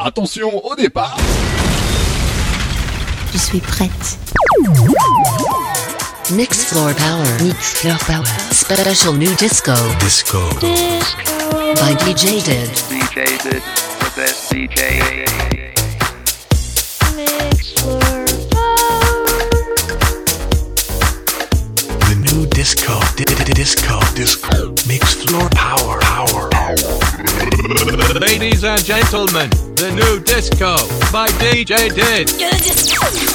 Attention au départ Je suis prête. Mix Floor Power. Mix Floor Power. Special New Disco. Disco. By DJ Did. DJ Did. The best DJ. Mix Floor Power. The new disco. Disco. Disco. Mix Floor Power. Power. Power. Ladies and gentlemen, the nu-disco by DJ Did.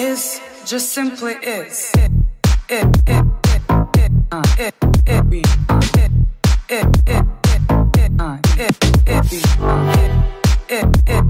is just simply is. It, it, it, it, uh, it, it, be, uh, it, it, it, it, it, uh, it, it, be, uh, it, it, it.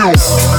Yeah,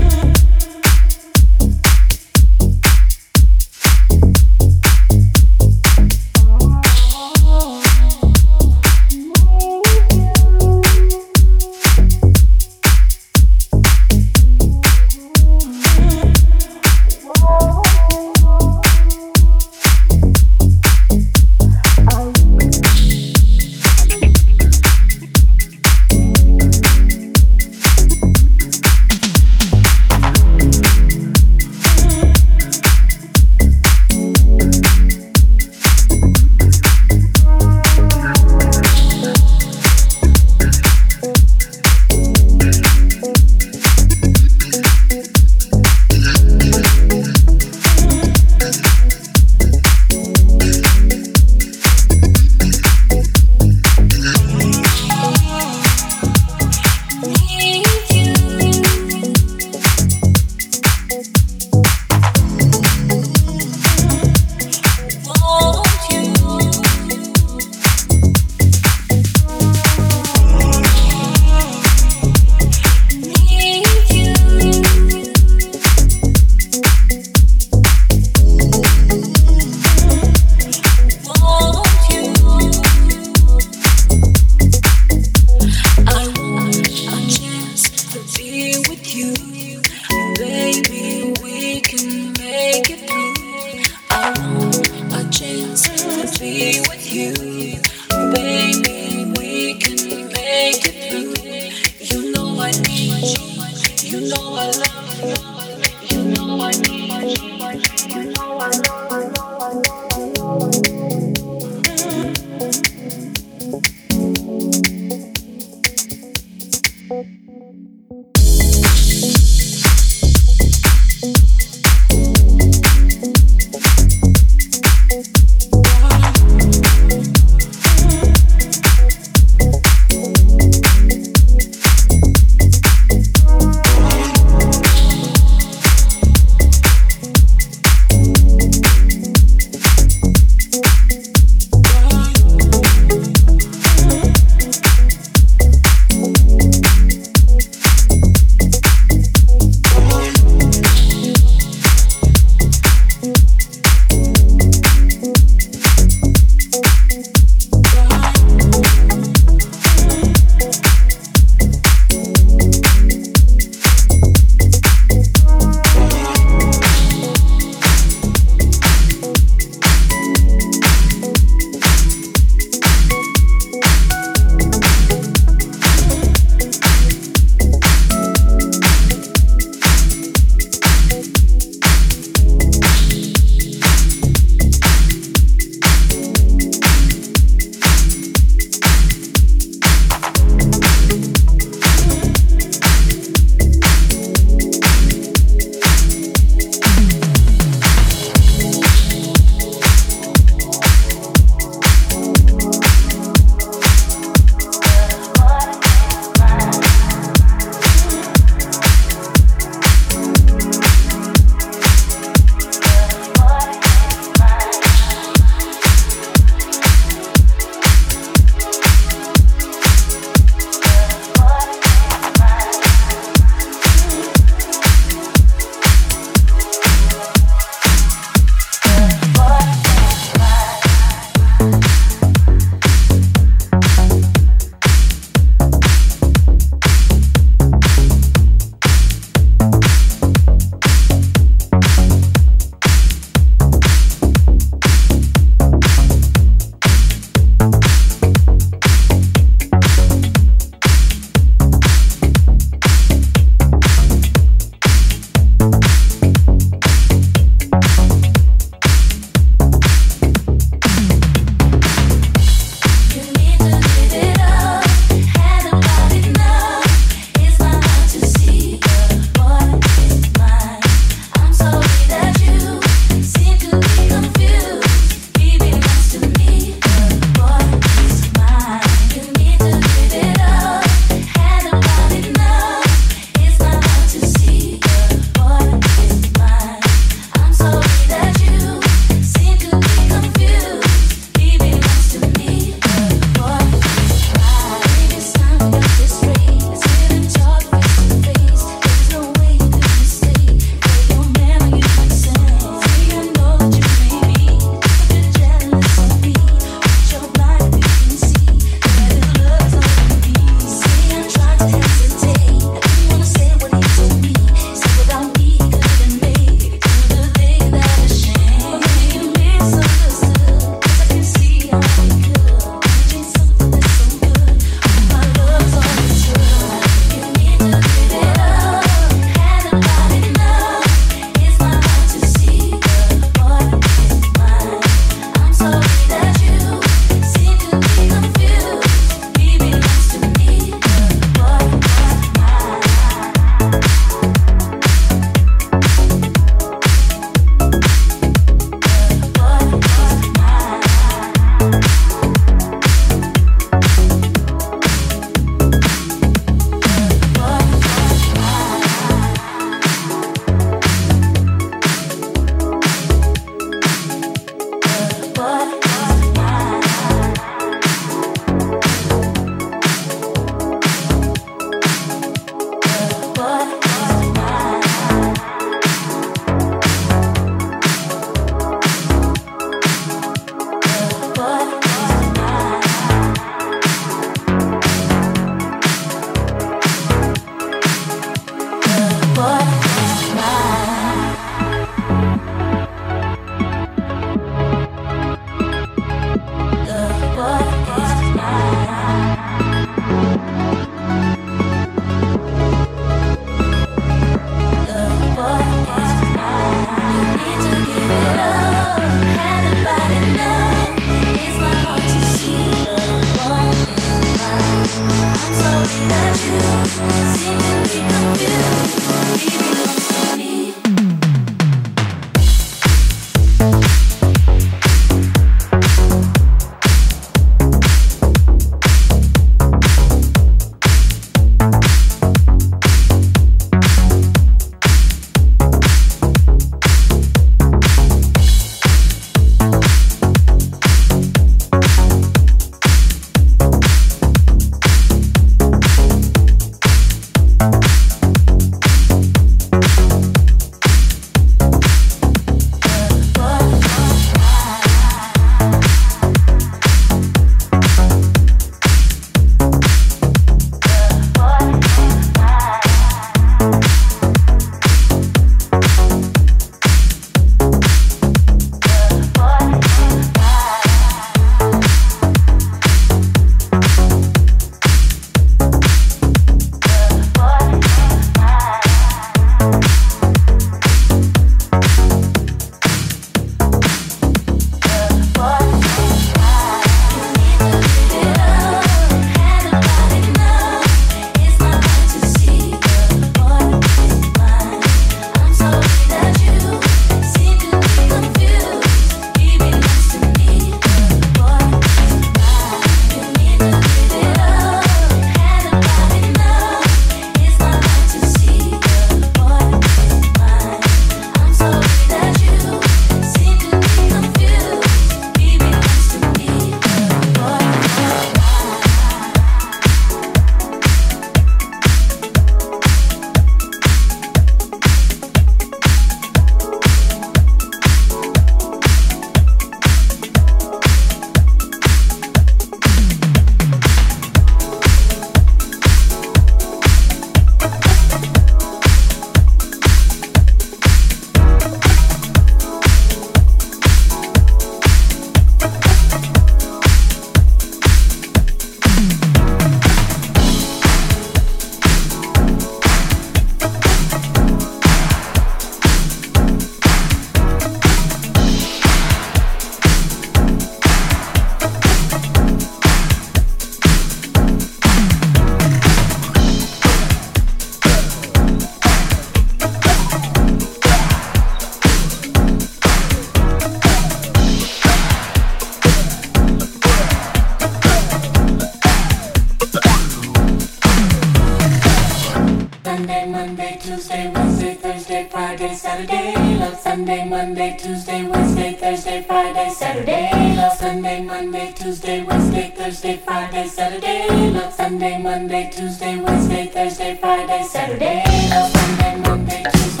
Monday, Tuesday, Wednesday, Thursday, Friday, Saturday, love Sunday, Monday, Tuesday, Wednesday, Thursday, Friday, Saturday, love Sunday, Monday, Tuesday.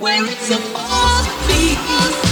Where it's supposed to be.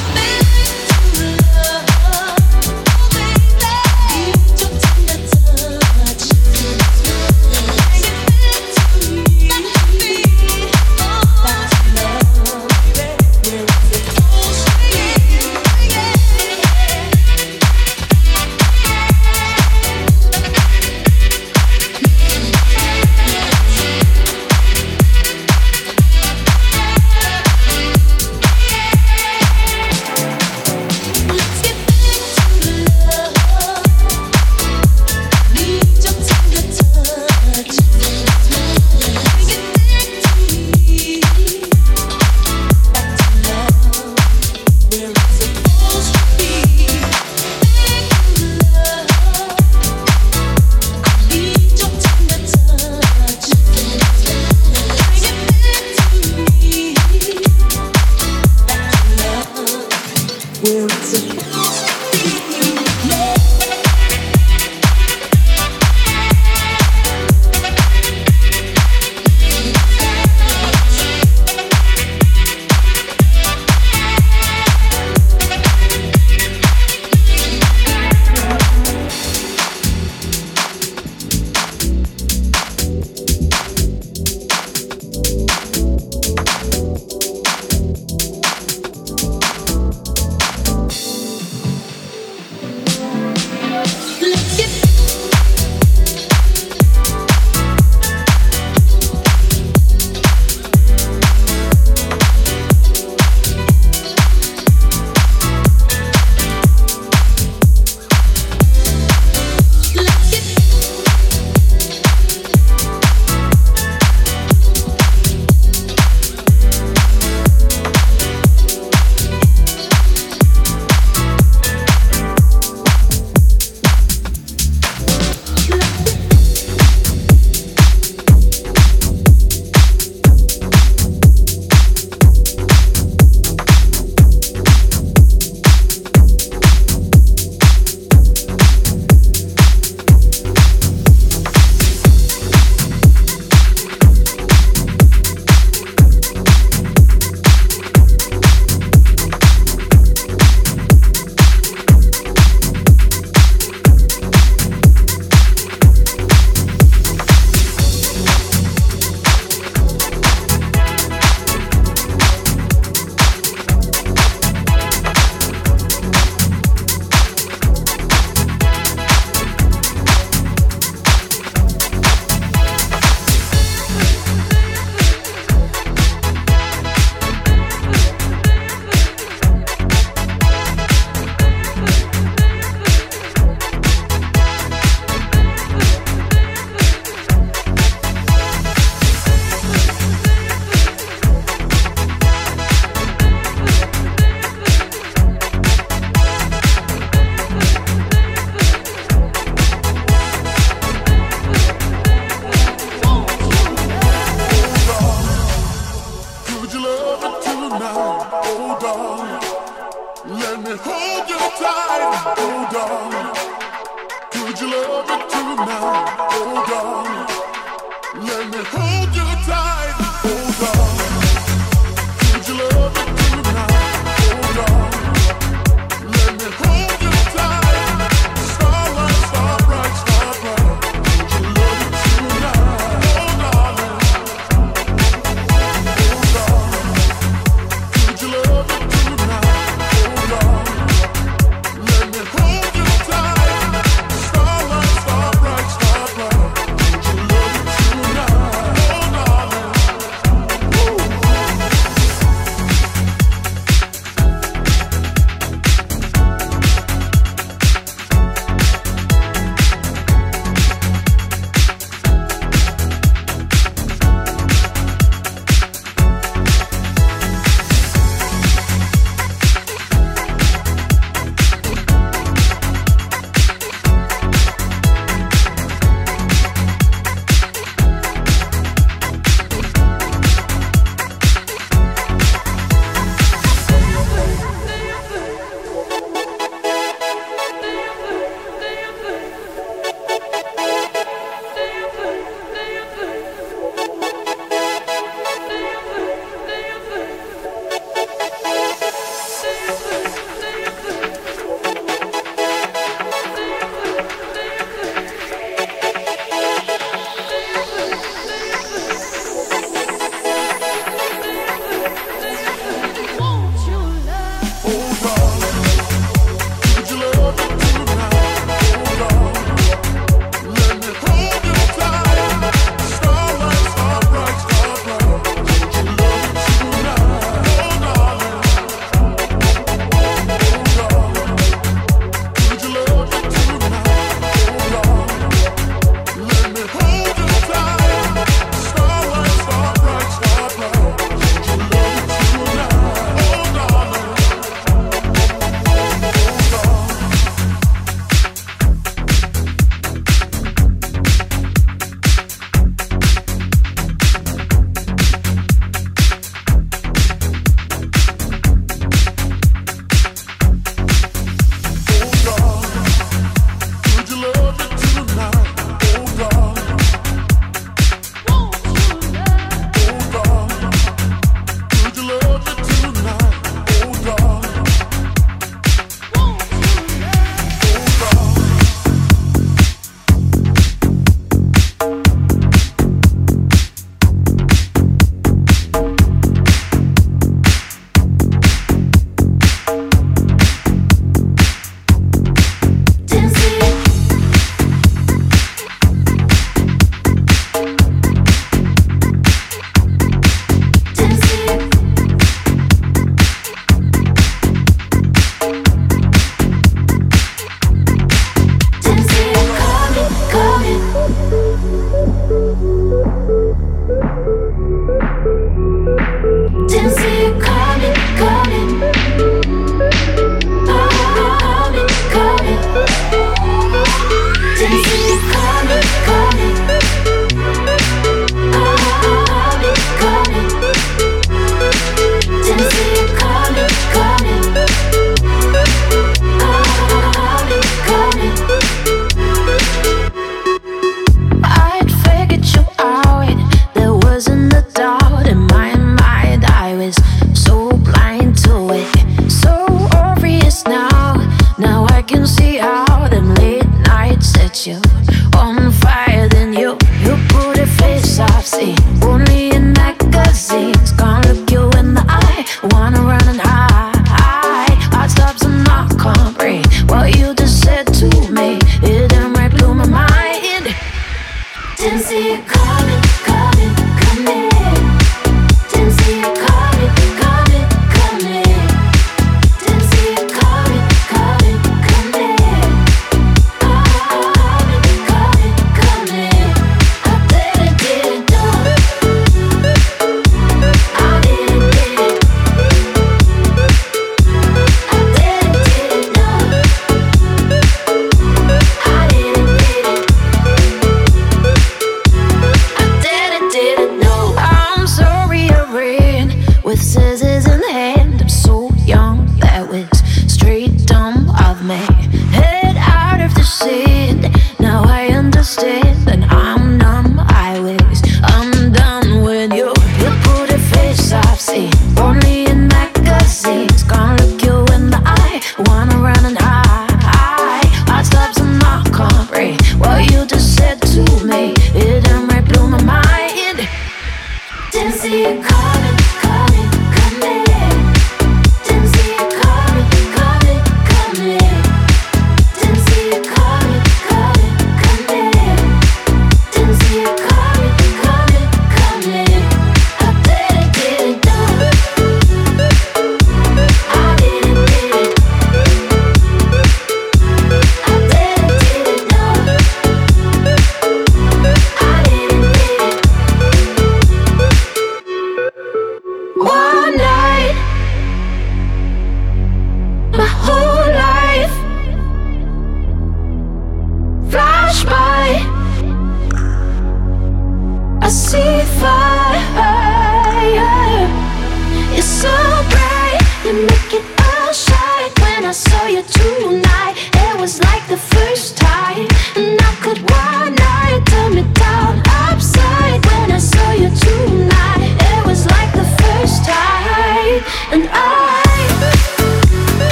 And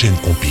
chaîne complète.